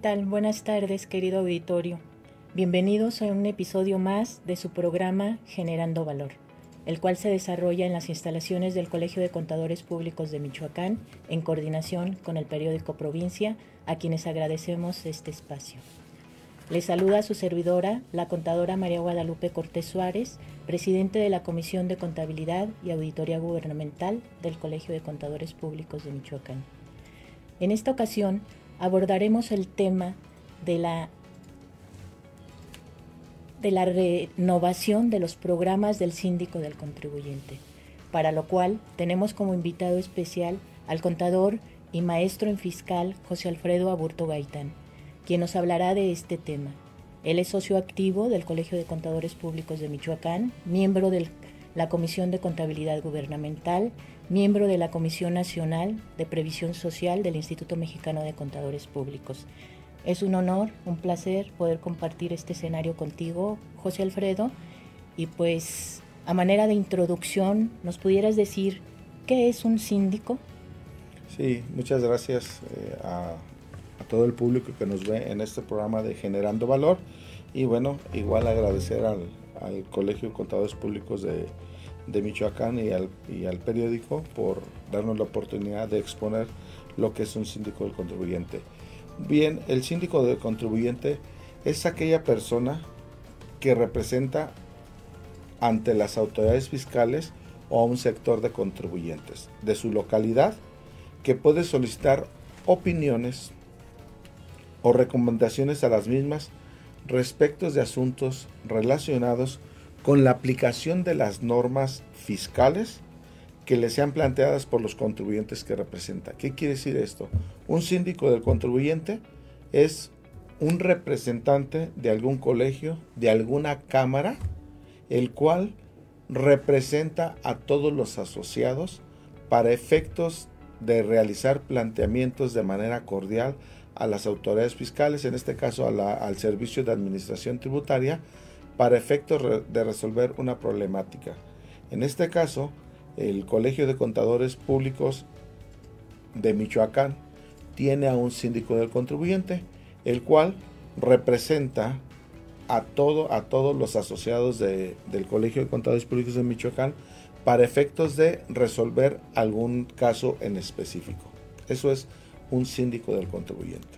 Buenas tardes, querido auditorio. Bienvenidos a un episodio más de su programa Generando Valor, el cual se desarrolla en las instalaciones del Colegio de Contadores Públicos de Michoacán en coordinación con el periódico Provincia, a quienes agradecemos este espacio. Les saluda su servidora, la contadora María Guadalupe Cortés Suárez, presidente de la Comisión de Contabilidad y Auditoría Gubernamental del Colegio de Contadores Públicos de Michoacán. En esta ocasión abordaremos el tema de la, de la renovación de los programas del síndico del contribuyente, para lo cual tenemos como invitado especial al contador y maestro en fiscal José Alfredo Aburto Gaitán quien nos hablará de este tema. Él es socio activo del Colegio de Contadores Públicos de Michoacán, miembro de la Comisión de Contabilidad Gubernamental, miembro de la Comisión Nacional de Previsión Social del Instituto Mexicano de Contadores Públicos. Es un honor, un placer poder compartir este escenario contigo, José Alfredo, y pues a manera de introducción, ¿nos pudieras decir qué es un síndico? Sí, muchas gracias eh, a todo el público que nos ve en este programa de Generando Valor. Y bueno, igual agradecer al, Colegio de Contadores Públicos de, Michoacán y al, y al, periódico por darnos la oportunidad de exponer lo que es un síndico del contribuyente. Bien, el síndico del contribuyente es aquella persona que representa ante las autoridades fiscales o a un sector de contribuyentes de su localidad que puede solicitar opiniones, o recomendaciones a las mismas respecto de asuntos relacionados con la aplicación de las normas fiscales que le sean planteadas por los contribuyentes que representa. ¿Qué quiere decir esto? Un síndico del contribuyente es un representante de algún colegio, de alguna cámara, el cual representa a todos los asociados para efectos de realizar planteamientos de manera cordial a las autoridades fiscales, en este caso al Servicio de Administración Tributaria, para efectos de resolver una problemática. En este caso, el Colegio de Contadores Públicos de Michoacán tiene a un síndico del contribuyente, el cual representa a, todo, a todos los asociados del Colegio de Contadores Públicos de Michoacán para efectos de resolver algún caso en específico. Eso es un síndico del contribuyente.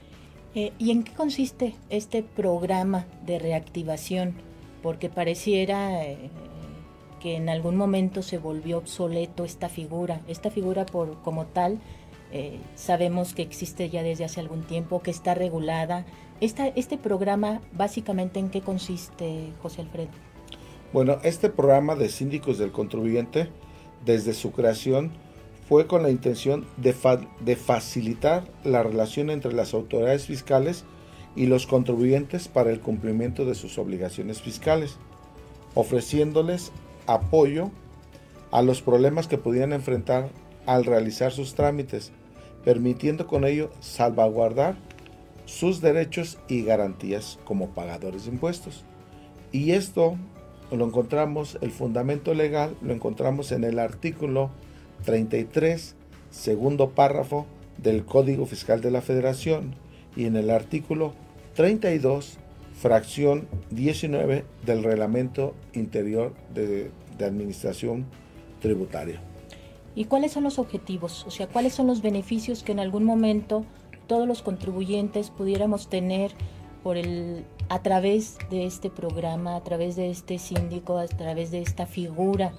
Eh, ¿Y en qué consiste este programa de reactivación? Porque pareciera eh, que en algún momento se volvió obsoleto esta figura. Esta figura por como tal eh, sabemos que existe ya desde hace algún tiempo, que está regulada. ¿Este programa básicamente en qué consiste, José Alfredo? Bueno, este programa de síndicos del contribuyente, desde su creación, fue con la intención de, facilitar la relación entre las autoridades fiscales y los contribuyentes para el cumplimiento de sus obligaciones fiscales, ofreciéndoles apoyo a los problemas que pudieran enfrentar al realizar sus trámites, permitiendo con ello salvaguardar sus derechos y garantías como pagadores de impuestos. Y esto lo encontramos, el fundamento legal lo encontramos en el artículo 33, segundo párrafo del Código Fiscal de la Federación y en el artículo 32, fracción 19 del Reglamento Interior de, de Administración Tributaria. ¿Y cuáles son los objetivos? O sea, ¿cuáles son los beneficios que en algún momento todos los contribuyentes pudiéramos tener por el a través de este programa, a través de este síndico, a través de esta figura?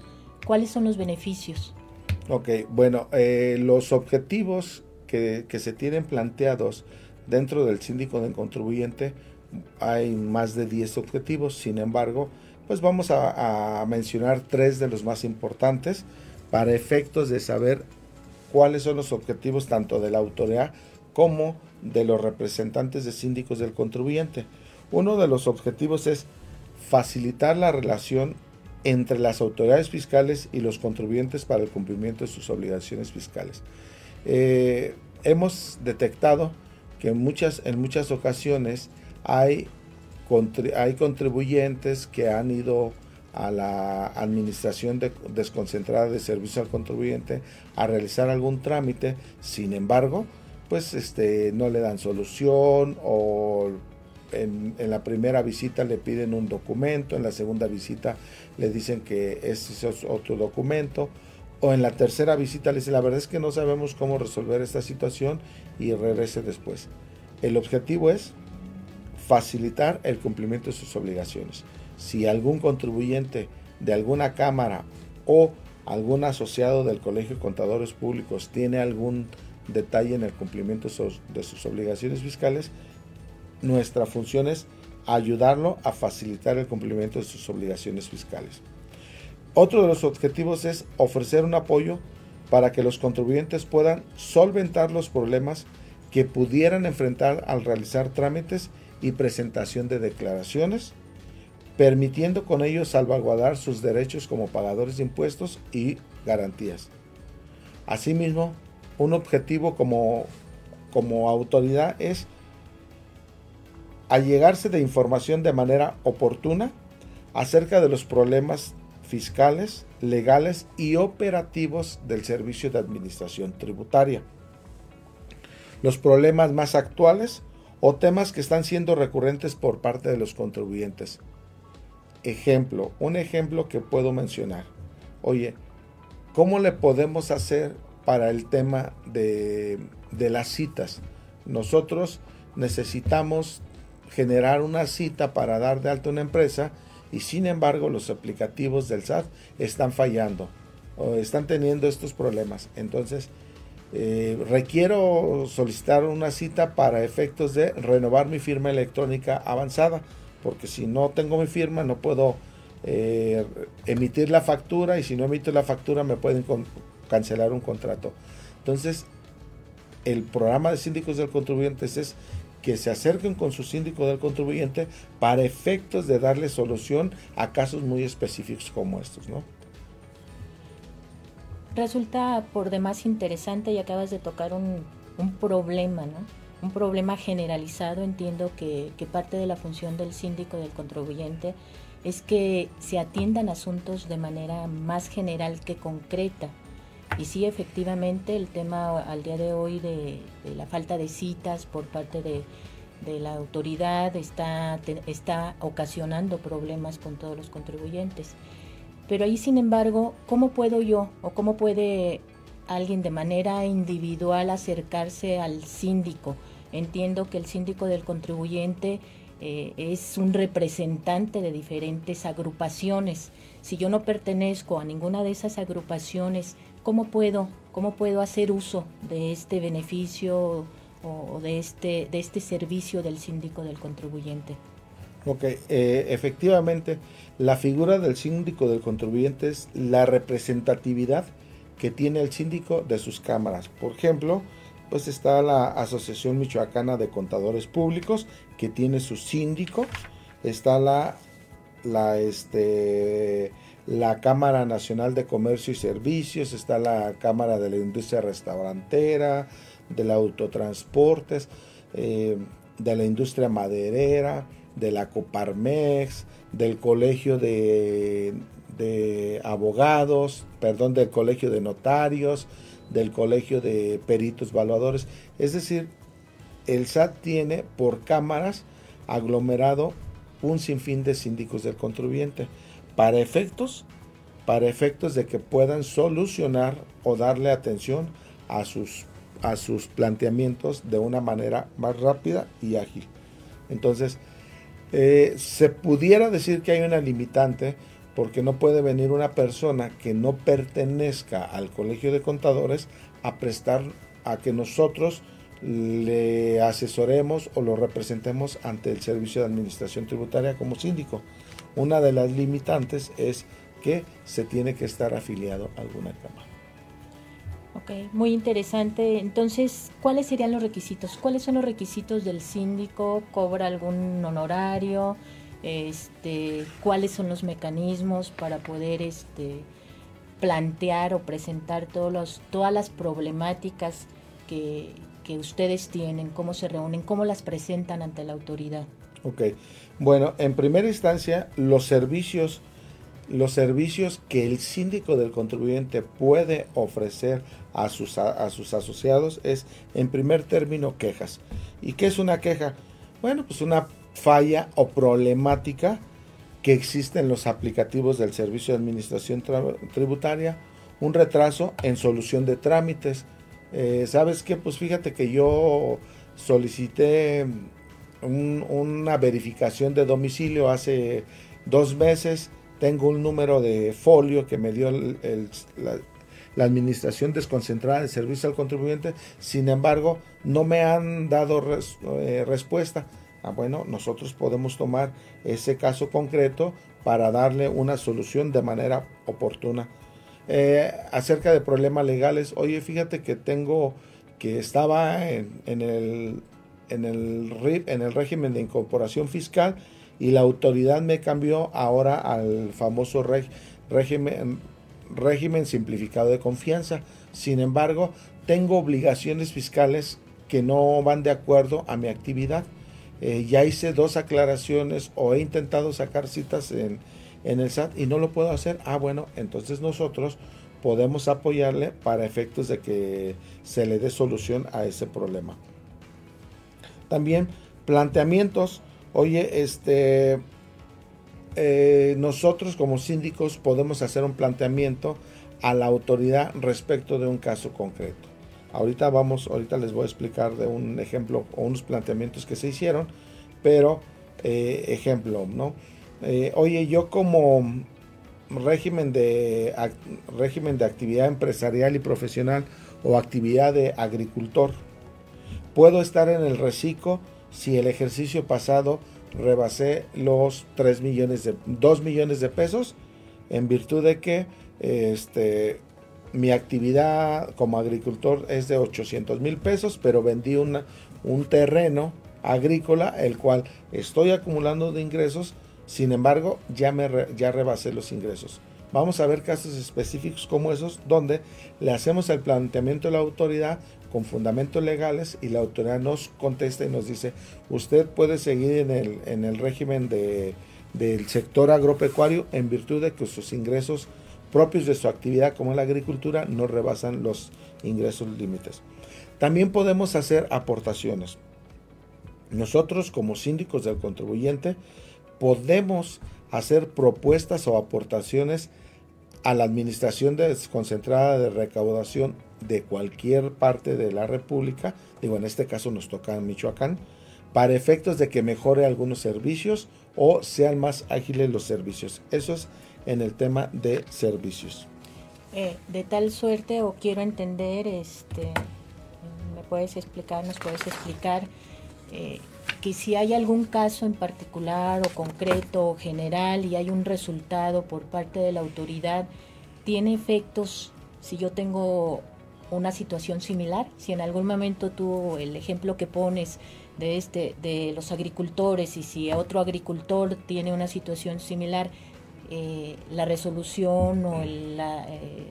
¿Cuáles son los beneficios? Ok, bueno, eh, los objetivos que, se tienen planteados dentro del síndico del contribuyente, hay más de 10 objetivos, sin embargo, pues vamos a, mencionar tres de los más importantes para efectos de saber cuáles son los objetivos tanto de la autoridad como de los representantes de síndicos del contribuyente. Uno de los objetivos es facilitar la relación entre las autoridades fiscales y los contribuyentes para el cumplimiento de sus obligaciones fiscales. Eh, hemos detectado que en muchas, en muchas ocasiones hay, hay contribuyentes que han ido a la administración desconcentrada de servicio al contribuyente a realizar algún trámite, sin embargo, pues este, no le dan solución o en, la primera visita le piden un documento, en la segunda visita le dicen que ese es otro documento, o en la tercera visita le dicen, la verdad es que no sabemos cómo resolver esta situación y regrese después. El objetivo es facilitar el cumplimiento de sus obligaciones. Si algún contribuyente de alguna cámara o algún asociado del Colegio de Contadores Públicos tiene algún detalle en el cumplimiento de sus obligaciones fiscales, nuestra función es ayudarlo a facilitar el cumplimiento de sus obligaciones fiscales. Otro de los objetivos es ofrecer un apoyo para que los contribuyentes puedan solventar los problemas que pudieran enfrentar al realizar trámites y presentación de declaraciones, permitiendo con ello salvaguardar sus derechos como pagadores de impuestos y garantías. Asimismo, un objetivo como, como autoridad es allegarse de información de manera oportuna acerca de los problemas fiscales, legales y operativos del servicio de administración tributaria. Los problemas más actuales o temas que están siendo recurrentes por parte de los contribuyentes. Ejemplo, un ejemplo que puedo mencionar. Oye, ¿cómo le podemos hacer para el tema de, de las citas? Nosotros necesitamos generar una cita para dar de alta una empresa y sin embargo los aplicativos del SAT están fallando o están teniendo estos problemas. Entonces, eh, requiero solicitar una cita para efectos de renovar mi firma electrónica avanzada, porque si no tengo mi firma no puedo eh, emitir la factura y si no emito la factura me pueden cancelar un contrato. Entonces, el programa de síndicos del contribuyente es que se acerquen con su síndico del contribuyente para efectos de darle solución a casos muy específicos como estos, ¿no? Resulta por demás interesante y acabas de tocar un, problema, ¿no? Un problema generalizado. Entiendo que, que parte de la función del síndico del contribuyente es que se atiendan asuntos de manera más general que concreta y sí, efectivamente, el tema al día de hoy de, la falta de citas por parte de, la autoridad está, está ocasionando problemas con todos los contribuyentes. Pero ahí, sin embargo, ¿cómo puedo yo o cómo puede alguien de manera individual acercarse al síndico? Entiendo que el síndico del contribuyente eh, es un representante de diferentes agrupaciones. Si yo no pertenezco a ninguna de esas agrupaciones, ¿cómo puedo, cómo puedo hacer uso de este beneficio o de este, de este servicio del síndico del contribuyente? Ok, eh, efectivamente, la figura del síndico del contribuyente es la representatividad que tiene el síndico de sus cámaras. Por ejemplo, pues está la Asociación Michoacana de Contadores Públicos, que tiene su síndico. Está la, la este, la Cámara Nacional de Comercio y Servicios, está la Cámara de la Industria Restaurantera, de la Autotransportes, eh, de la Industria Maderera, de la Coparmex, del Colegio de, de Abogados, perdón, del Colegio de Notarios, del Colegio de Peritos Valuadores. Es decir, el SAT tiene por cámaras aglomerado un sinfín de síndicos del contribuyente para efectos, para efectos de que puedan solucionar o darle atención a sus, a sus planteamientos de una manera más rápida y ágil. Entonces, eh, se pudiera decir que hay una limitante porque no puede venir una persona que no pertenezca al colegio de contadores a prestar a que nosotros le asesoremos o lo representemos ante el servicio de administración tributaria como síndico. Una de las limitantes es que se tiene que estar afiliado a alguna cámara. Ok, muy interesante. Entonces, ¿cuáles serían los requisitos? ¿Cuáles son los requisitos del síndico? ¿Cobra algún honorario? Este, ¿Cuáles son los mecanismos para poder este, plantear o presentar todos los, todas las problemáticas que, que ustedes tienen? ¿Cómo se reúnen? ¿Cómo las presentan ante la autoridad? Ok, bueno, en primera instancia, los servicios, los servicios que el síndico del contribuyente puede ofrecer a sus, a, sus asociados es, en primer término, quejas. ¿Y qué es una queja? Bueno, pues una falla o problemática que existe en los aplicativos del Servicio de Administración Tributaria, un retraso en solución de trámites. Eh, ¿Sabes qué? Pues fíjate que yo solicité una verificación de domicilio hace dos meses tengo un número de folio que me dio la, Administración Desconcentrada de Servicio al Contribuyente, sin embargo, no me han dado eh, respuesta. Ah, bueno, nosotros podemos tomar ese caso concreto para darle una solución de manera oportuna. Eh, acerca de problemas legales, oye, fíjate que tengo que estaba en, el en el RIP, en el régimen de incorporación fiscal y la autoridad me cambió ahora al famoso régimen, simplificado de confianza. Sin embargo, tengo obligaciones fiscales que no van de acuerdo a mi actividad. Eh, ya hice dos aclaraciones o he intentado sacar citas en el SAT y no lo puedo hacer. Ah, bueno, entonces nosotros podemos apoyarle para efectos de que se le dé solución a ese problema. También planteamientos oye, este, eh, nosotros como síndicos podemos hacer un planteamiento a la autoridad respecto de un caso concreto. Ahorita vamos, ahorita les voy a explicar de un ejemplo o unos planteamientos que se hicieron, pero eh, ejemplo, ¿no? Eh, oye, yo como régimen de, régimen de actividad empresarial y profesional o actividad de agricultor, puedo estar en el reciclo si el ejercicio pasado rebasé los 3 millones de 2 millones de pesos en virtud de que este mi actividad como agricultor es de 800 mil pesos, pero vendí una, un terreno agrícola, el cual estoy acumulando de ingresos, sin embargo, ya, me ya rebasé los ingresos. Vamos a ver casos específicos como esos, donde le hacemos el planteamiento a la autoridad con fundamentos legales y la autoridad nos contesta y nos dice, usted puede seguir en el, en el régimen de, del sector agropecuario en virtud de que sus ingresos propios de su actividad como la agricultura no rebasan los ingresos límites. También podemos hacer aportaciones. Nosotros como síndicos del contribuyente podemos hacer propuestas o aportaciones a la administración desconcentrada de recaudación de cualquier parte de la República, digo en este caso nos toca Michoacán, para efectos de que mejore algunos servicios o sean más ágiles los servicios. Eso es en el tema de servicios. Eh, de tal suerte, o quiero entender, este, me puedes explicar, nos puedes explicar eh, que si hay algún caso en particular o concreto o general y hay un resultado por parte de la autoridad, tiene efectos si yo tengo una situación similar? Si en algún momento tú, el ejemplo que pones de, este, de los agricultores y si otro agricultor tiene una situación similar, eh, la resolución o la, eh,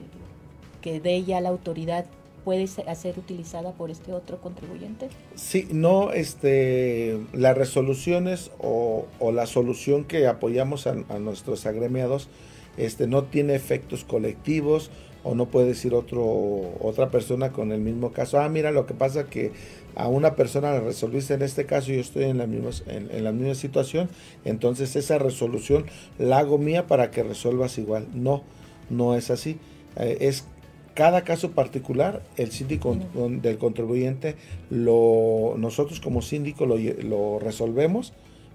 que de ella la autoridad puede ser utilizada por este otro contribuyente? Sí, no, este, las resoluciones o, o la solución que apoyamos a, a, nuestros agremiados este, no tiene efectos colectivos, o no puede decir otro, otra persona con el mismo caso, ah, mira, lo que pasa que a una persona le resolviste en este caso y yo estoy en la misma, en, la misma situación, entonces esa resolución la hago mía para que resuelvas igual. No, no es así. Eh, es cada caso particular, el síndico del contribuyente, lo, nosotros como síndico lo, lo, resolvemos,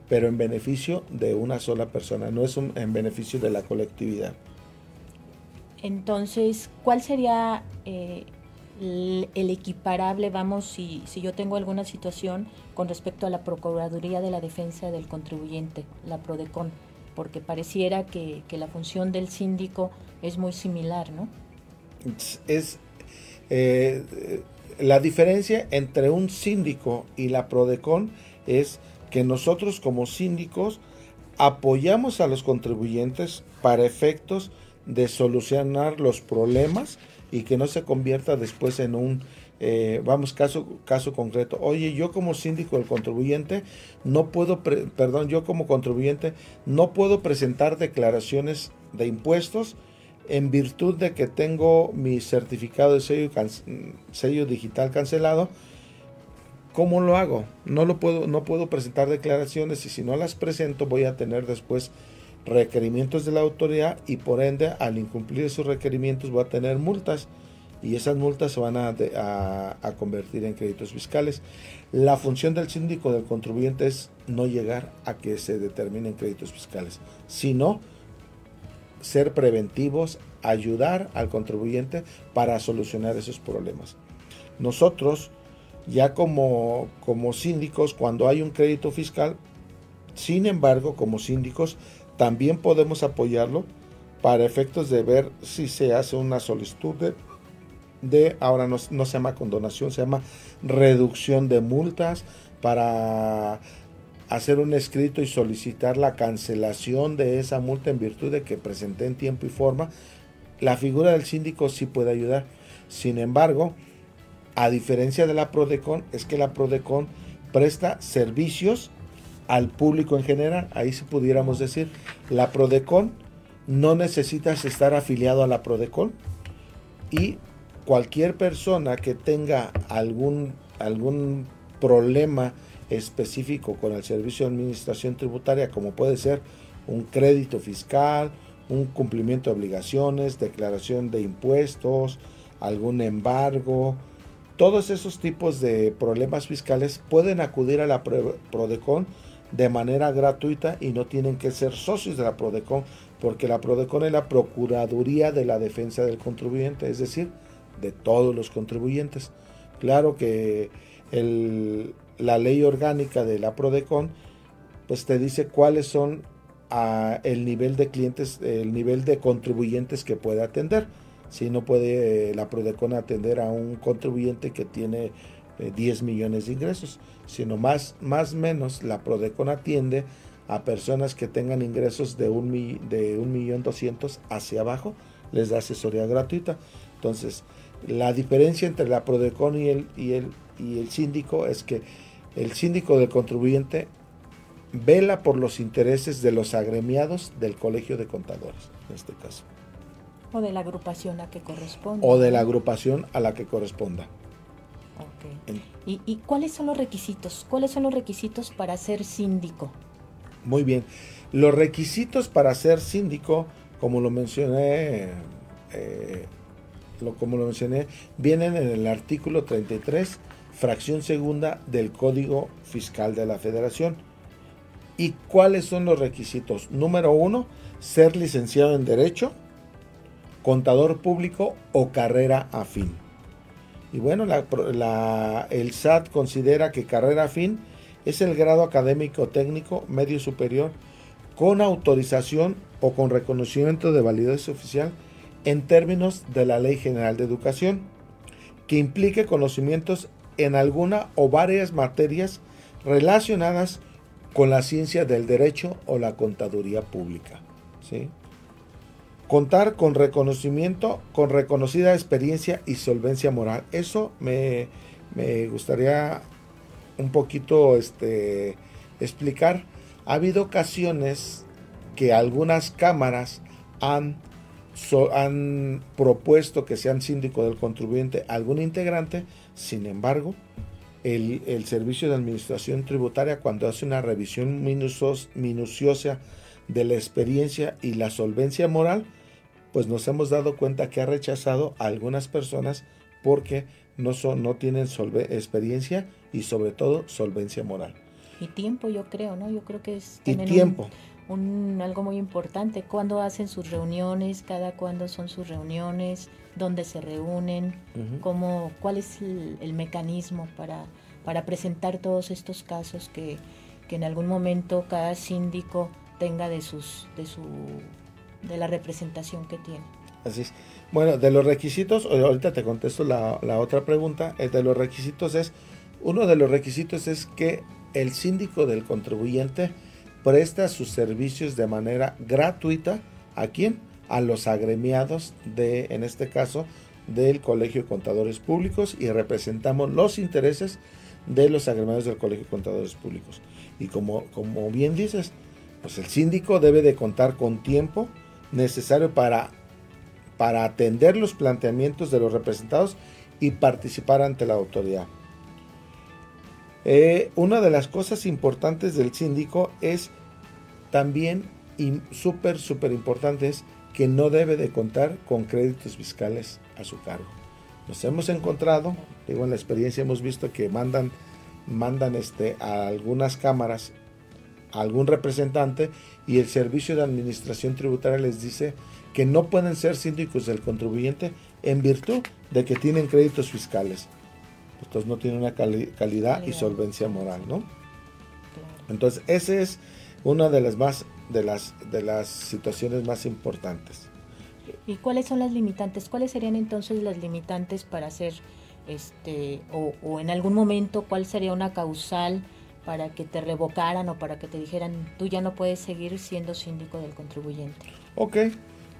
pero en beneficio de una sola persona, no es un, en beneficio de la colectividad. Entonces, ¿cuál sería eh, el, equiparable, vamos, si, yo tengo alguna situación con respecto a la Procuraduría de la Defensa del Contribuyente, la PRODECON? Porque pareciera que, la función del síndico es muy similar, ¿no? Es eh, la diferencia entre un síndico y la PRODECON es que nosotros como síndicos apoyamos a los contribuyentes para efectos de solucionar los problemas y que no se convierta después en un, eh, vamos, caso, caso concreto. Oye, yo como síndico del contribuyente no puedo, perdón, yo como contribuyente no puedo presentar declaraciones de impuestos en virtud de que tengo mi certificado de sello, sello digital cancelado. ¿Cómo lo hago? No lo puedo, no puedo presentar declaraciones y si no las presento voy a tener después requerimientos de la autoridad y por ende al incumplir esos requerimientos voy a tener multas y esas multas se van a, a, convertir en créditos fiscales. La función del síndico del contribuyente es no llegar a que se determinen créditos fiscales, sino ser preventivos, ayudar al contribuyente para solucionar esos problemas. Nosotros, ya como, como síndicos, cuando hay un crédito fiscal, sin embargo, como síndicos, también podemos apoyarlo para efectos de ver si se hace una solicitud de, ahora no, no se llama condonación, se llama reducción de multas para hacer un escrito y solicitar la cancelación de esa multa en virtud de que presenté en tiempo y forma, la figura del síndico sí puede ayudar. Sin embargo, a diferencia de la Prodecon, es que la Prodecon presta servicios al público en general. Ahí si pudiéramos decir, la Prodecon no necesitas estar afiliado a la Prodecon y cualquier persona que tenga algún, algún problema específico con el servicio de administración tributaria, como puede ser un crédito fiscal, un cumplimiento de obligaciones, declaración de impuestos, algún embargo, todos esos tipos de problemas fiscales pueden acudir a la Prodecon de manera gratuita y no tienen que ser socios de la Prodecon, porque la Prodecon es la Procuraduría de la Defensa del Contribuyente, es decir, de todos los contribuyentes. Claro que la ley orgánica de la Prodecon pues te dice cuáles son ah, el nivel de clientes, el nivel de contribuyentes que puede atender. Si no puede eh, la Prodecon atender a un contribuyente que tiene 10 eh, millones de ingresos, sino más más menos la Prodecon atiende a personas que tengan ingresos de un, de un millón hacia abajo, les da asesoría gratuita. Entonces, la diferencia entre la Prodecon y el, y el, y el síndico es que el síndico del contribuyente vela por los intereses de los agremiados del Colegio de Contadores, en este caso. O de la agrupación a que corresponda. O de la agrupación a la que corresponda. ¿Y, cuáles son los requisitos? ¿Cuáles son los requisitos para ser síndico? Muy bien. Los requisitos para ser síndico, como lo mencioné, eh, lo, como lo mencioné, vienen en el artículo 33, fracción segunda del Código Fiscal de la Federación. ¿Y cuáles son los requisitos? Número uno, ser licenciado en Derecho, contador público o carrera afín. Y bueno, el SAT considera que carrera afín es el grado académico técnico medio superior con autorización o con reconocimiento de validez oficial en términos de la Ley General de Educación, que implique conocimientos en alguna o varias materias relacionadas con la ciencia del derecho o la contaduría pública. ¿sí? Contar con reconocimiento, con reconocida experiencia y solvencia moral. Eso me, gustaría un poquito este, explicar. Ha habido ocasiones que algunas cámaras han, han propuesto que sean síndico del contribuyente algún integrante, sin embargo, el, el, Servicio de Administración Tributaria, cuando hace una revisión minuciosa de la experiencia y la solvencia moral, pues nos hemos dado cuenta que ha rechazado a algunas personas porque no, son, no tienen experiencia y sobre todo solvencia moral. Y tiempo, yo creo, ¿no? Yo creo que es... Y tiempo. Un, algo muy importante, cuándo hacen sus reuniones, cada cuándo son sus reuniones, dónde se reúnen, cómo, cuál es el, mecanismo para, para presentar todos estos casos que, que en algún momento cada síndico tenga de sus de su de la representación que tiene. Así es. Bueno, de los requisitos, ahorita te contesto la, otra pregunta, eh, de los requisitos es, uno de los requisitos es que el síndico del contribuyente presta sus servicios de manera gratuita a quién? A los agremiados de, en este caso, del Colegio de Contadores Públicos y representamos los intereses de los agremiados del Colegio de Contadores Públicos. Y como, como bien dices, pues el síndico debe de contar con tiempo, necesario para, para atender los planteamientos de los representados y participar ante la autoridad. Eh, una de las cosas importantes del síndico es también, súper, súper importante, es que no debe de contar con créditos fiscales a su cargo. Nos hemos encontrado, digo, en la experiencia hemos visto que mandan, mandan este, a algunas cámaras a algún representante y el servicio de administración tributaria les dice que no pueden ser síndicos del contribuyente en virtud de que tienen créditos fiscales. Entonces no tienen una calidad y solvencia moral, ¿no? Entonces, esa es una de las más de las de las situaciones más importantes. ¿Y cuáles son las limitantes? ¿Cuáles serían entonces las limitantes para hacer este o, o en algún momento cuál sería una causal para que te revocaran o para que te dijeran tú ya no puedes seguir siendo síndico del contribuyente? Ok,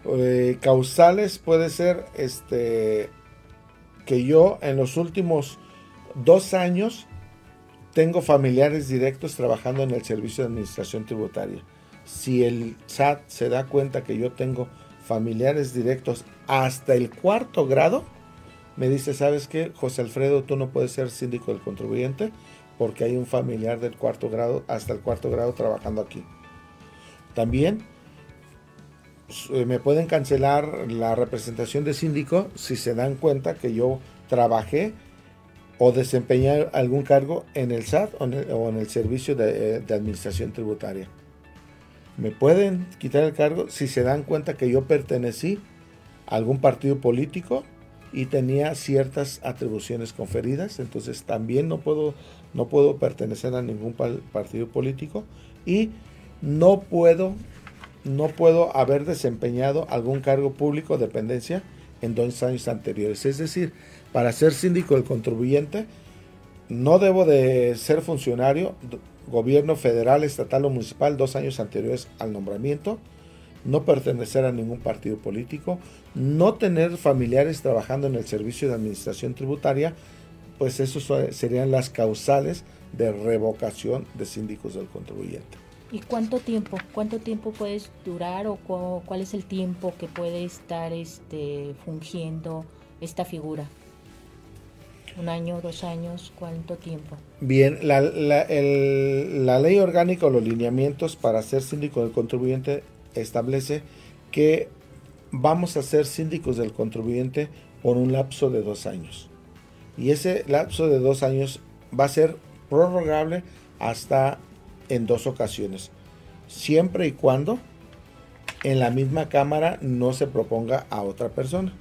eh, causales puede ser este que yo en los últimos dos años tengo familiares directos trabajando en el servicio de administración tributaria. Si el SAT se da cuenta que yo tengo familiares directos hasta el cuarto grado, me dice, ¿sabes qué? José Alfredo, tú no puedes ser síndico del contribuyente porque hay un familiar del cuarto grado hasta el cuarto grado trabajando aquí. También eh, me pueden cancelar la representación de síndico si se dan cuenta que yo trabajé o desempeñé algún cargo en el SAT o en el, servicio de, de, administración tributaria. Me pueden quitar el cargo si se dan cuenta que yo pertenecí a algún partido político y tenía ciertas atribuciones conferidas, entonces también no puedo, no puedo pertenecer a ningún partido político y no puedo no puedo haber desempeñado algún cargo público o dependencia en dos años anteriores. Es decir, para ser síndico del contribuyente, no debo de ser funcionario, gobierno federal, estatal o municipal dos años anteriores al nombramiento, no pertenecer a ningún partido político, no tener familiares trabajando en el servicio de administración tributaria, pues esos serían las causales de revocación de síndicos del contribuyente. ¿Y cuánto tiempo? ¿Cuánto tiempo puedes durar o cuál es el tiempo que puede estar este, fungiendo esta figura? ¿Un año, dos años? ¿Cuánto tiempo? Bien, la, la ley orgánica o los lineamientos para ser síndico del contribuyente establece que vamos a ser síndicos del contribuyente por un lapso de dos años. Y ese lapso de dos años va a ser prorrogable hasta en dos ocasiones, siempre y cuando en la misma cámara no se proponga a otra persona.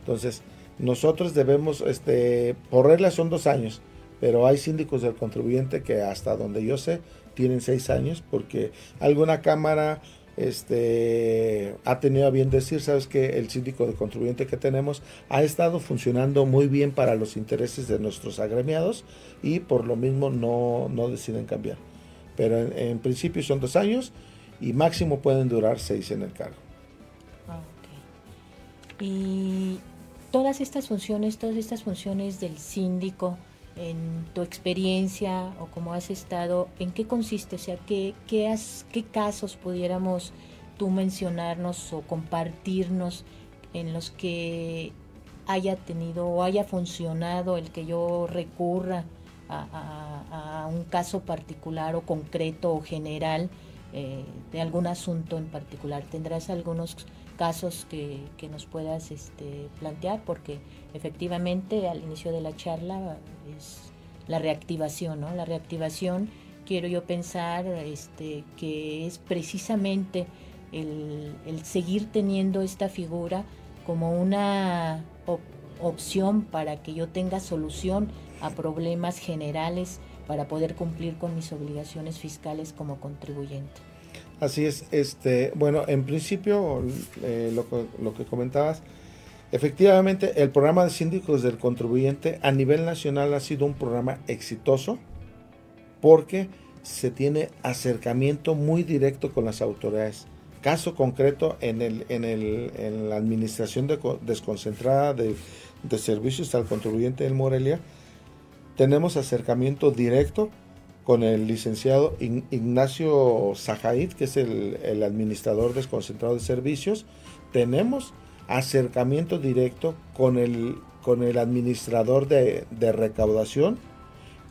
Entonces, nosotros debemos, este, por regla son dos años, pero hay síndicos del contribuyente que hasta donde yo sé tienen seis años porque alguna cámara este, ha tenido a bien decir, sabes que el síndico del contribuyente que tenemos ha estado funcionando muy bien para los intereses de nuestros agremiados y por lo mismo no, no deciden cambiar. Pero en, principio son dos años y máximo pueden durar seis en el cargo. Ah, y todas estas funciones, todas estas funciones del síndico, en tu experiencia o como has estado, ¿en qué consiste? O sea, ¿qué, qué casos pudiéramos tú mencionarnos o compartirnos en los que haya tenido o haya funcionado el que yo recurra a, un caso particular o concreto o general eh, de algún asunto en particular. ¿Tendrás algunos casos que, nos puedas este, plantear? Porque efectivamente al inicio de la charla es la reactivación, ¿no? La reactivación, quiero yo pensar este, que es precisamente el, seguir teniendo esta figura como una opción para que yo tenga solución a problemas generales para poder cumplir con mis obligaciones fiscales como contribuyente. Así es, este, bueno, en principio eh, lo, que comentabas, efectivamente el programa de síndicos del contribuyente a nivel nacional ha sido un programa exitoso porque se tiene acercamiento muy directo con las autoridades. Caso concreto en, el, en, el, en la administración desconcentrada de, de servicios al contribuyente del Morelia, tenemos acercamiento directo con el licenciado Ignacio Zajaid, que es el, administrador desconcentrado de servicios. Tenemos acercamiento directo con el, con el administrador de, recaudación,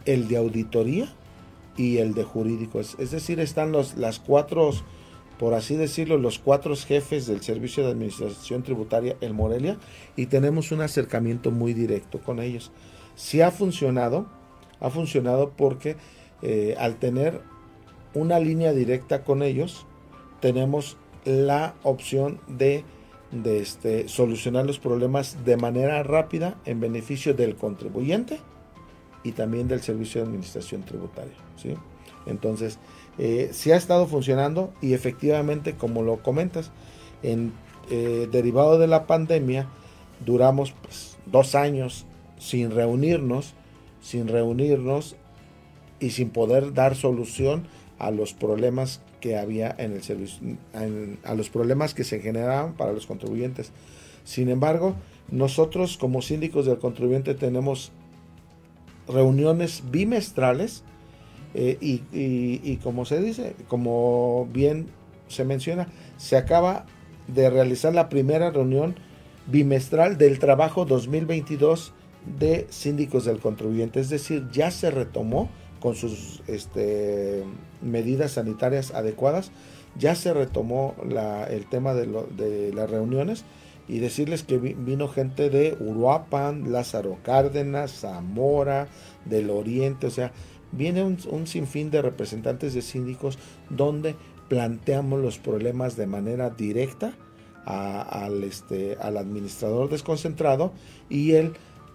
el de auditoría y el de jurídico. Es, decir, están los, las cuatro, por así decirlo, los cuatro jefes del Servicio de Administración Tributaria en Morelia y tenemos un acercamiento muy directo con ellos. Si ha funcionado, ha funcionado porque eh, al tener una línea directa con ellos, tenemos la opción de, este, solucionar los problemas de manera rápida en beneficio del contribuyente y también del servicio de administración tributaria. ¿sí? Entonces, eh, si ha estado funcionando y efectivamente, como lo comentas, en, eh, derivado de la pandemia, duramos pues, dos años sin reunirnos, sin reunirnos y sin poder dar solución a los problemas que había en el servicio, a los problemas que se generaban para los contribuyentes. Sin embargo, nosotros como síndicos del contribuyente tenemos reuniones bimestrales eh, y, como se dice, como bien se menciona, se acaba de realizar la primera reunión bimestral del trabajo 2022 de síndicos del contribuyente, es decir, ya se retomó con sus este, medidas sanitarias adecuadas, ya se retomó el tema de, las reuniones y decirles que vino gente de Uruapan, Lázaro Cárdenas, Zamora, del Oriente, o sea, viene un, sinfín de representantes de síndicos donde planteamos los problemas de manera directa al, este, al administrador desconcentrado y él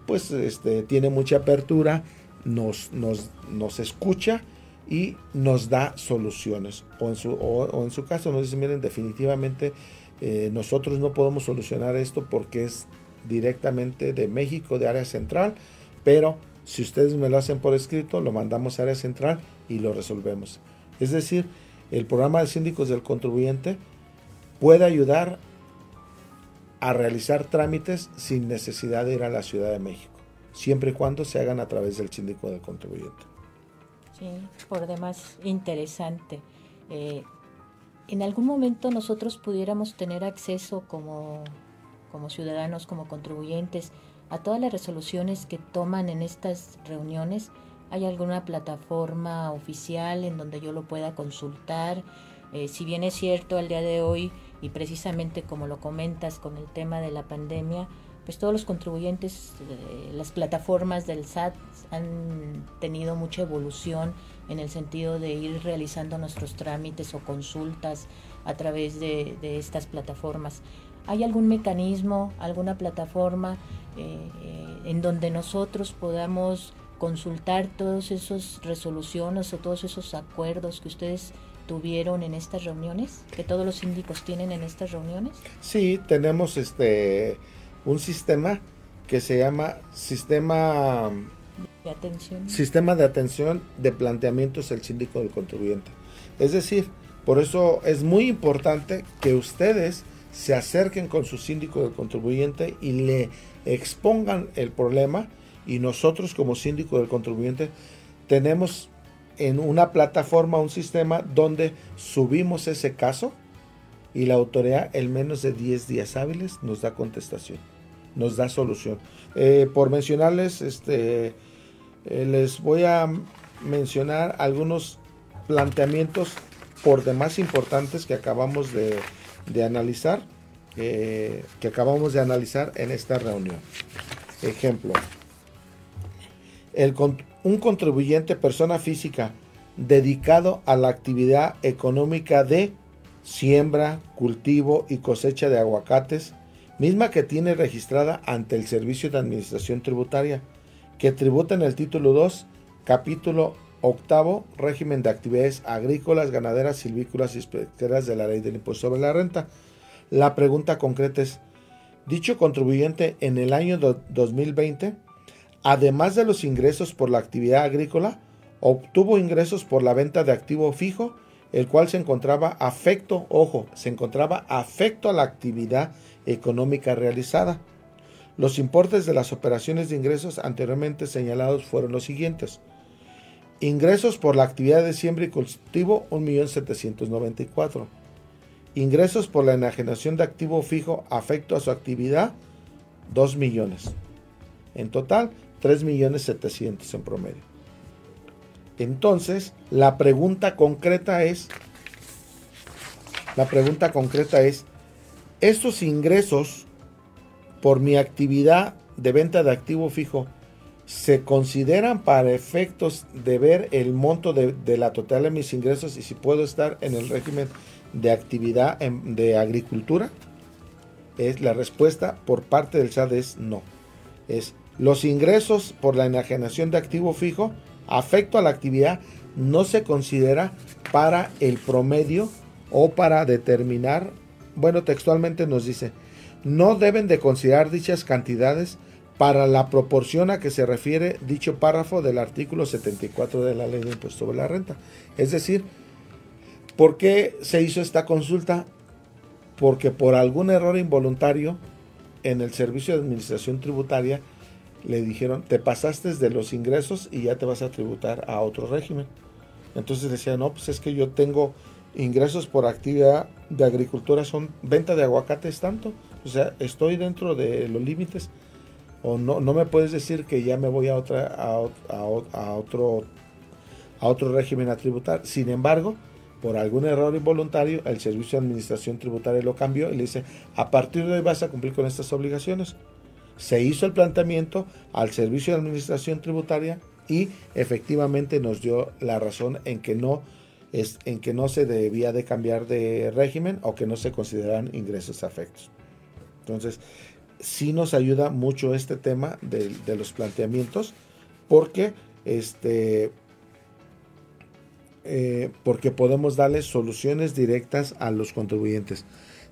pues este, tiene mucha apertura nos, nos, escucha y nos da soluciones. O en su, o, en su caso nos dice, miren, definitivamente eh, nosotros no podemos solucionar esto porque es directamente de México, de área central, pero si ustedes me lo hacen por escrito, lo mandamos a área central y lo resolvemos. Es decir, el programa de síndicos del contribuyente puede ayudar a realizar trámites sin necesidad de ir a la Ciudad de México siempre y cuando se hagan a través del síndico del contribuyente. Sí, por demás interesante. Eh, en algún momento nosotros pudiéramos tener acceso como, como ciudadanos, como contribuyentes, a todas las resoluciones que toman en estas reuniones. ¿Hay alguna plataforma oficial en donde yo lo pueda consultar? Eh, si bien es cierto al día de hoy, y precisamente como lo comentas con el tema de la pandemia, pues todos los contribuyentes, eh, las plataformas del SAT han tenido mucha evolución en el sentido de ir realizando nuestros trámites o consultas a través de, estas plataformas. ¿Hay algún mecanismo, alguna plataforma eh, eh, en donde nosotros podamos consultar todas esas resoluciones o todos esos acuerdos que ustedes tuvieron en estas reuniones, que todos los síndicos tienen en estas reuniones? Sí, tenemos este un sistema que se llama sistema de atención. Sistema de atención de planteamientos del síndico del contribuyente. Es decir, por eso es muy importante que ustedes se acerquen con su síndico del contribuyente y le expongan el problema y nosotros como síndico del contribuyente tenemos en una plataforma un sistema donde subimos ese caso y la autoridad en menos de 10 días hábiles nos da contestación nos da solución. Eh, por mencionarles, este, eh, les voy a mencionar algunos planteamientos por demás importantes que acabamos de, analizar, eh, que acabamos de analizar en esta reunión. Ejemplo, el, un contribuyente persona física dedicado a la actividad económica de siembra, cultivo y cosecha de aguacates misma que tiene registrada ante el Servicio de Administración Tributaria, que tributa en el título 2, capítulo octavo, régimen de actividades agrícolas, ganaderas, silvícolas y pesqueras de la ley del impuesto sobre la renta. La pregunta concreta es, dicho contribuyente en el año 2020, además de los ingresos por la actividad agrícola, obtuvo ingresos por la venta de activo fijo, el cual se encontraba afecto, ojo, se encontraba afecto a la actividad económica realizada. Los importes de las operaciones de ingresos anteriormente señalados fueron los siguientes. Ingresos por la actividad de siembra y cultivo, 1.794. Ingresos por la enajenación de activo fijo afecto a su actividad, 2 millones. En total, 3 millones 700 en promedio. Entonces, la pregunta concreta es, la pregunta concreta es, ¿estos ingresos por mi actividad de venta de activo fijo se consideran para efectos de ver el monto de, la total de mis ingresos y si puedo estar en el régimen de actividad de agricultura? Es la respuesta por parte del SAT es no. Es los ingresos por la enajenación de activo fijo afecto a la actividad no se considera para el promedio o para determinar, bueno, textualmente nos dice, no deben de considerar dichas cantidades para la proporción a que se refiere dicho párrafo del artículo 74 de la ley de impuesto sobre la renta. Es decir, ¿por qué se hizo esta consulta? Porque por algún error involuntario en el servicio de administración tributaria le dijeron, te pasaste de los ingresos y ya te vas a tributar a otro régimen. Entonces decía, no, pues es que yo tengo ingresos por actividad de agricultura, son venta de aguacates tanto, o sea, estoy dentro de los límites o no, no me puedes decir que ya me voy a, otra, a, otro, a otro régimen a tributar. Sin embargo, por algún error involuntario, el Servicio de Administración Tributaria lo cambió y le dice, a partir de hoy vas a cumplir con estas obligaciones. Se hizo el planteamiento al Servicio de Administración Tributaria y efectivamente nos dio la razón en que no es, en que no se debía de cambiar de régimen o que no se consideran ingresos afectos. Entonces, sí nos ayuda mucho este tema de, los planteamientos porque este eh, porque podemos darle soluciones directas a los contribuyentes.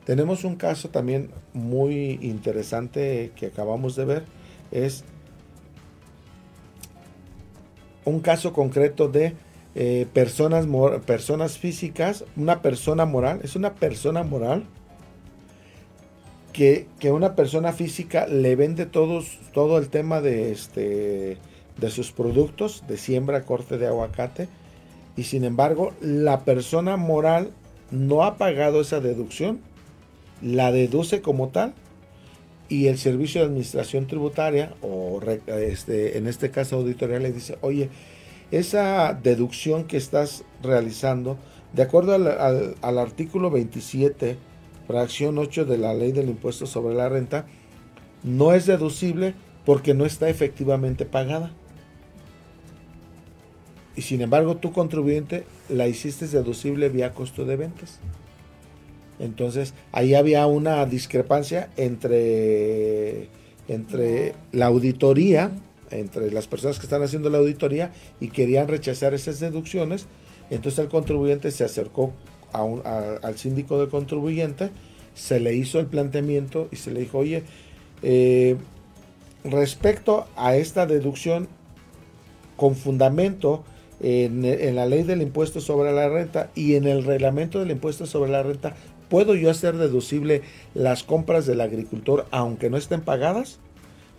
Tenemos un caso también muy interesante que acabamos de ver, es un caso concreto de eh, personas, personas físicas, una persona moral, es una persona moral que, una persona física le vende todos, todo el tema de, este, de sus productos de siembra, corte de aguacate, y sin embargo la persona moral no ha pagado esa deducción, la deduce como tal, y el servicio de administración tributaria, o este, en este caso auditoría, le dice, oye, esa deducción que estás realizando, de acuerdo al, al, al artículo 27, fracción 8 de la ley del impuesto sobre la renta, no es deducible porque no está efectivamente pagada. Y sin embargo, tu contribuyente la hiciste deducible vía costo de ventas. Entonces, ahí había una discrepancia entre, entre la auditoría, entre las personas que están haciendo la auditoría y querían rechazar esas deducciones. Entonces el contribuyente se acercó al síndico de contribuyente, se le hizo el planteamiento y se le dijo, oye, eh, respecto a esta deducción con fundamento en, en, la ley del impuesto sobre la renta y en el reglamento del impuesto sobre la renta, ¿puedo yo hacer deducible las compras del agricultor aunque no estén pagadas?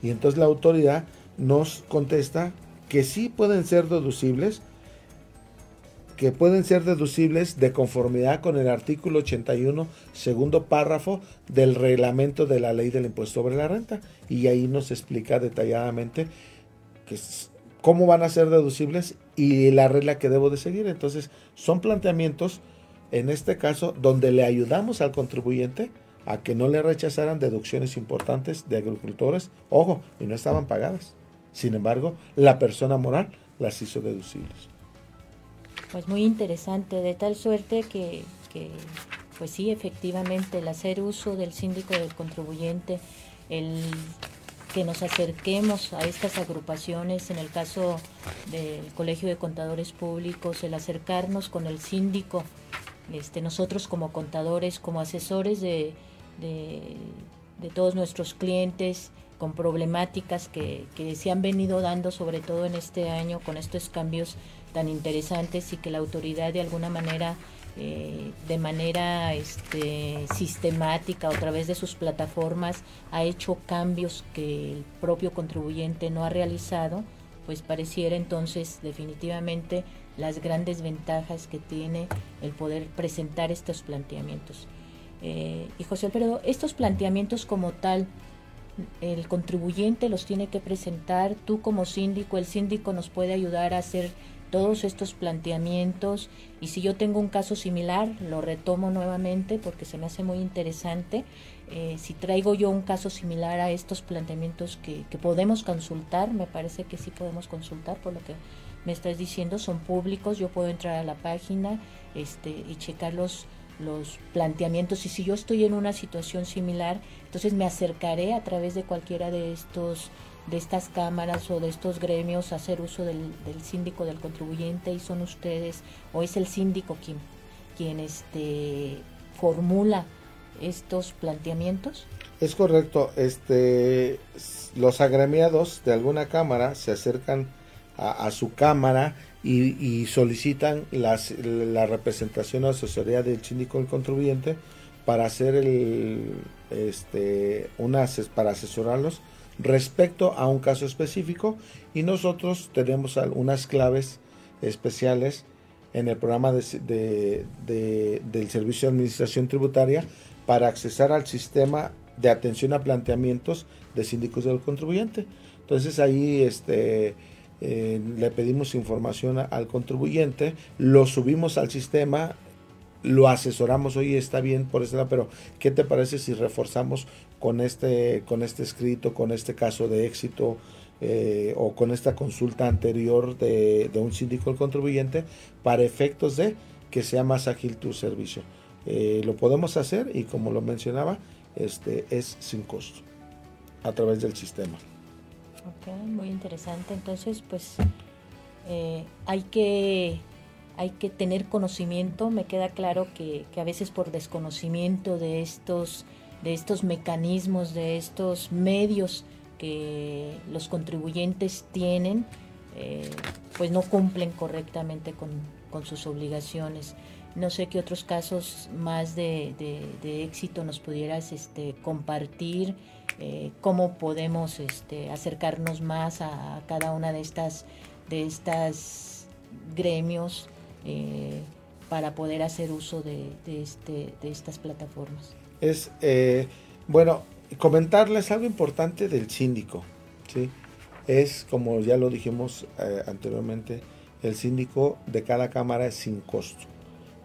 Y entonces la autoridad nos contesta que sí pueden ser deducibles, que pueden ser deducibles de conformidad con el artículo 81, segundo párrafo del reglamento de la ley del impuesto sobre la renta. Y ahí nos explica detalladamente cómo van a ser deducibles y la regla que debo de seguir. Entonces, son planteamientos, en este caso, donde le ayudamos al contribuyente a que no le rechazaran deducciones importantes de agricultores, ojo, y no estaban pagadas. Sin embargo, la persona moral las hizo deducibles pues muy interesante, de tal suerte que, pues sí, efectivamente, el hacer uso del síndico del contribuyente, el que nos acerquemos a estas agrupaciones, en el caso del Colegio de Contadores Públicos, el acercarnos con el síndico, este, nosotros como contadores, como asesores de, de, todos nuestros clientes, con problemáticas que, que se han venido dando, sobre todo en este año, con estos cambios tan interesantes y que la autoridad de alguna manera, eh, de manera este, sistemática o a través de sus plataformas, ha hecho cambios que el propio contribuyente no ha realizado pues pareciera entonces definitivamente las grandes ventajas que tiene el poder presentar estos planteamientos. Eh, y José Alfredo, estos planteamientos como tal, el contribuyente los tiene que presentar, tú como síndico, el síndico nos puede ayudar a hacer todos estos planteamientos y si yo tengo un caso similar, lo retomo nuevamente porque se me hace muy interesante. Eh, si traigo yo un caso similar a estos planteamientos que, podemos consultar, me parece que sí podemos consultar por lo que me estás diciendo, son públicos, yo puedo entrar a la página este, y checar los, los planteamientos y si yo estoy en una situación similar, entonces me acercaré a través de cualquiera de estos de estas cámaras o de estos gremios a hacer uso del, del síndico del contribuyente y son ustedes o es el síndico quien quien este formula estos planteamientos es correcto este los agremiados de alguna cámara se acercan a, su cámara y, solicitan las, la representación o asesoría del síndico del contribuyente para hacer el, este, una, para asesorarlos respecto a un caso específico y nosotros tenemos algunas claves especiales en el programa de, del Servicio de Administración Tributaria para accesar al sistema de atención a planteamientos de síndicos del contribuyente. Entonces ahí este, eh, le pedimos información al contribuyente, lo subimos al sistema, lo asesoramos, hoy está bien por este lado, pero ¿qué te parece si reforzamos con este, con este escrito, con este caso de éxito eh, o con esta consulta anterior de, un síndico del contribuyente para efectos de que sea más ágil tu servicio? Eh, lo podemos hacer y como lo mencionaba, este es sin costo a través del sistema. Ok, muy interesante. Entonces, pues eh, hay que hay que tener conocimiento. Me queda claro que, a veces por desconocimiento de estos de estos mecanismos, de estos medios que los contribuyentes tienen, eh, pues no cumplen correctamente con, sus obligaciones. No sé qué otros casos más de, de éxito nos pudieras este, compartir eh, cómo podemos este, acercarnos más a, cada una de estas, de estas gremios eh, para poder hacer uso de, este, de estas plataformas. Es, eh, bueno, comentarles algo importante del síndico, ¿sí? Es, como ya lo dijimos anteriormente, el síndico de cada cámara es sin costo.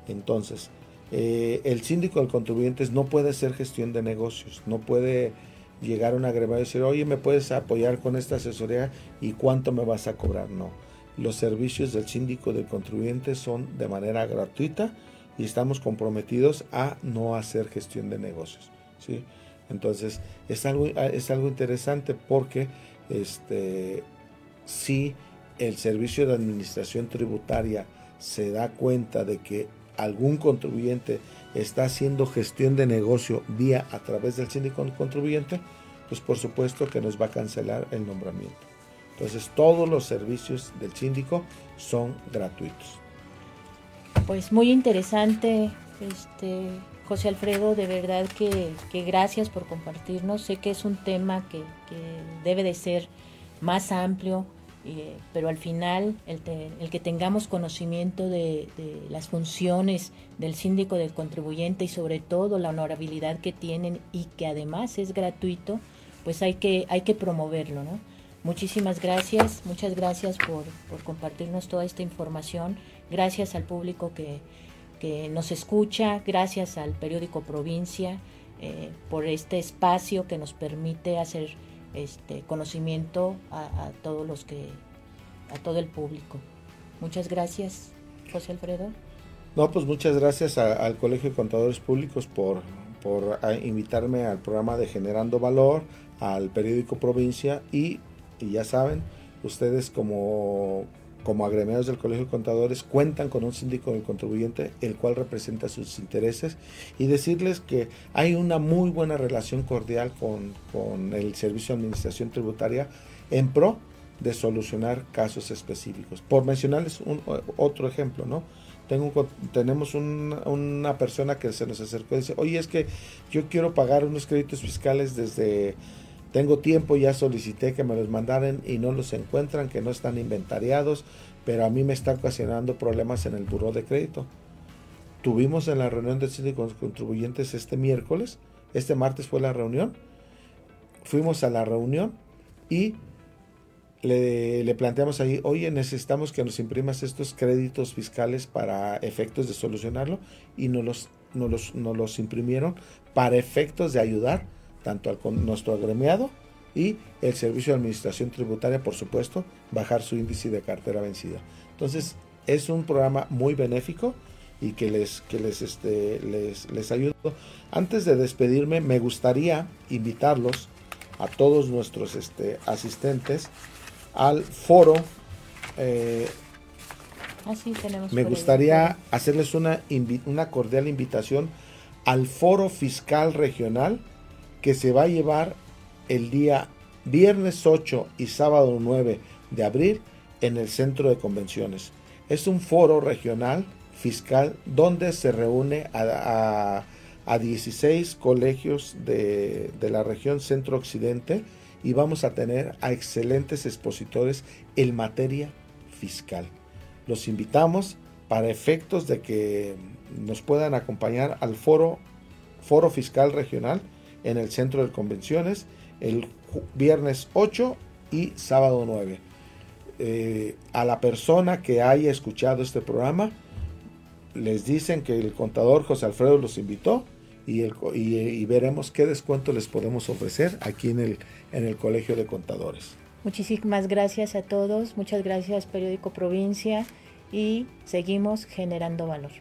Entonces, el síndico del contribuyente no puede hacer gestión de negocios, no puede llegar a un agremiado y decir, oye, ¿me puedes apoyar con esta asesoría y cuánto me vas a cobrar? No. Los servicios del síndico del contribuyente son de manera gratuita y estamos comprometidos a no hacer gestión de negocios. ¿sí? Entonces, es algo, es algo interesante porque este, si el servicio de administración tributaria se da cuenta de que algún contribuyente está haciendo gestión de negocio vía a través del síndico contribuyente, pues por supuesto que nos va a cancelar el nombramiento. Entonces todos los servicios del síndico son gratuitos. Pues muy interesante, este, José Alfredo, de verdad que, gracias por compartirnos. Sé que es un tema que, debe de ser más amplio, eh, pero al final el, el, que tengamos conocimiento de, las funciones del síndico del contribuyente y sobre todo la honorabilidad que tienen y que además es gratuito, pues hay que, hay que promoverlo, ¿no? Muchísimas gracias, muchas gracias por, compartirnos toda esta información, gracias al público que, nos escucha, gracias al periódico Provincia eh, por este espacio que nos permite hacer este conocimiento a, todos los que, a todo el público. Muchas gracias, José Alfredo. No, pues muchas gracias al Colegio de Contadores Públicos por, por invitarme al programa de Generando Valor, al periódico Provincia y, y ya saben, ustedes como, como agremiados del Colegio de Contadores cuentan con un síndico del contribuyente el cual representa sus intereses y decirles que hay una muy buena relación cordial con, con el Servicio de Administración Tributaria en pro de solucionar casos específicos. Por mencionarles un, otro ejemplo, ¿no? Tengo, tenemos una persona que se nos acercó y dice, oye, es que yo quiero pagar unos créditos fiscales desde Tengo tiempo, ya solicité que me los mandaran y no los encuentran, que no están inventariados, pero a mí me está ocasionando problemas en el buró de crédito. Tuvimos en la reunión de contribuyentes este miércoles, este martes fue la reunión, fuimos a la reunión y le, planteamos ahí, oye, necesitamos que nos imprimas estos créditos fiscales para efectos de solucionarlo y nos los, nos los, los imprimieron para efectos de ayudar tanto al nuestro agremiado y el Servicio de Administración Tributaria, por supuesto, bajar su índice de cartera vencida. Entonces, es un programa muy benéfico y que les, que les, este, les, les ayudo. Antes de despedirme, me gustaría invitarlos a todos nuestros este, asistentes al foro. Eh, ah, me gustaría hacerles una, una cordial invitación al foro fiscal regional que se va a llevar el día viernes 8 y sábado 9 de abril en el centro de convenciones. Es un foro regional fiscal donde se reúne a, a, 16 colegios de, de la región centro-occidente y vamos a tener a excelentes expositores en materia fiscal. Los invitamos para efectos de que nos puedan acompañar al foro, foro fiscal regional en el centro de convenciones el viernes 8 y sábado 9. Eh, a la persona que haya escuchado este programa, les dicen que el contador José Alfredo los invitó y, y, veremos qué descuento les podemos ofrecer aquí en el, en el Colegio de Contadores. Muchísimas gracias a todos, muchas gracias Periódico Provincia y seguimos generando valor.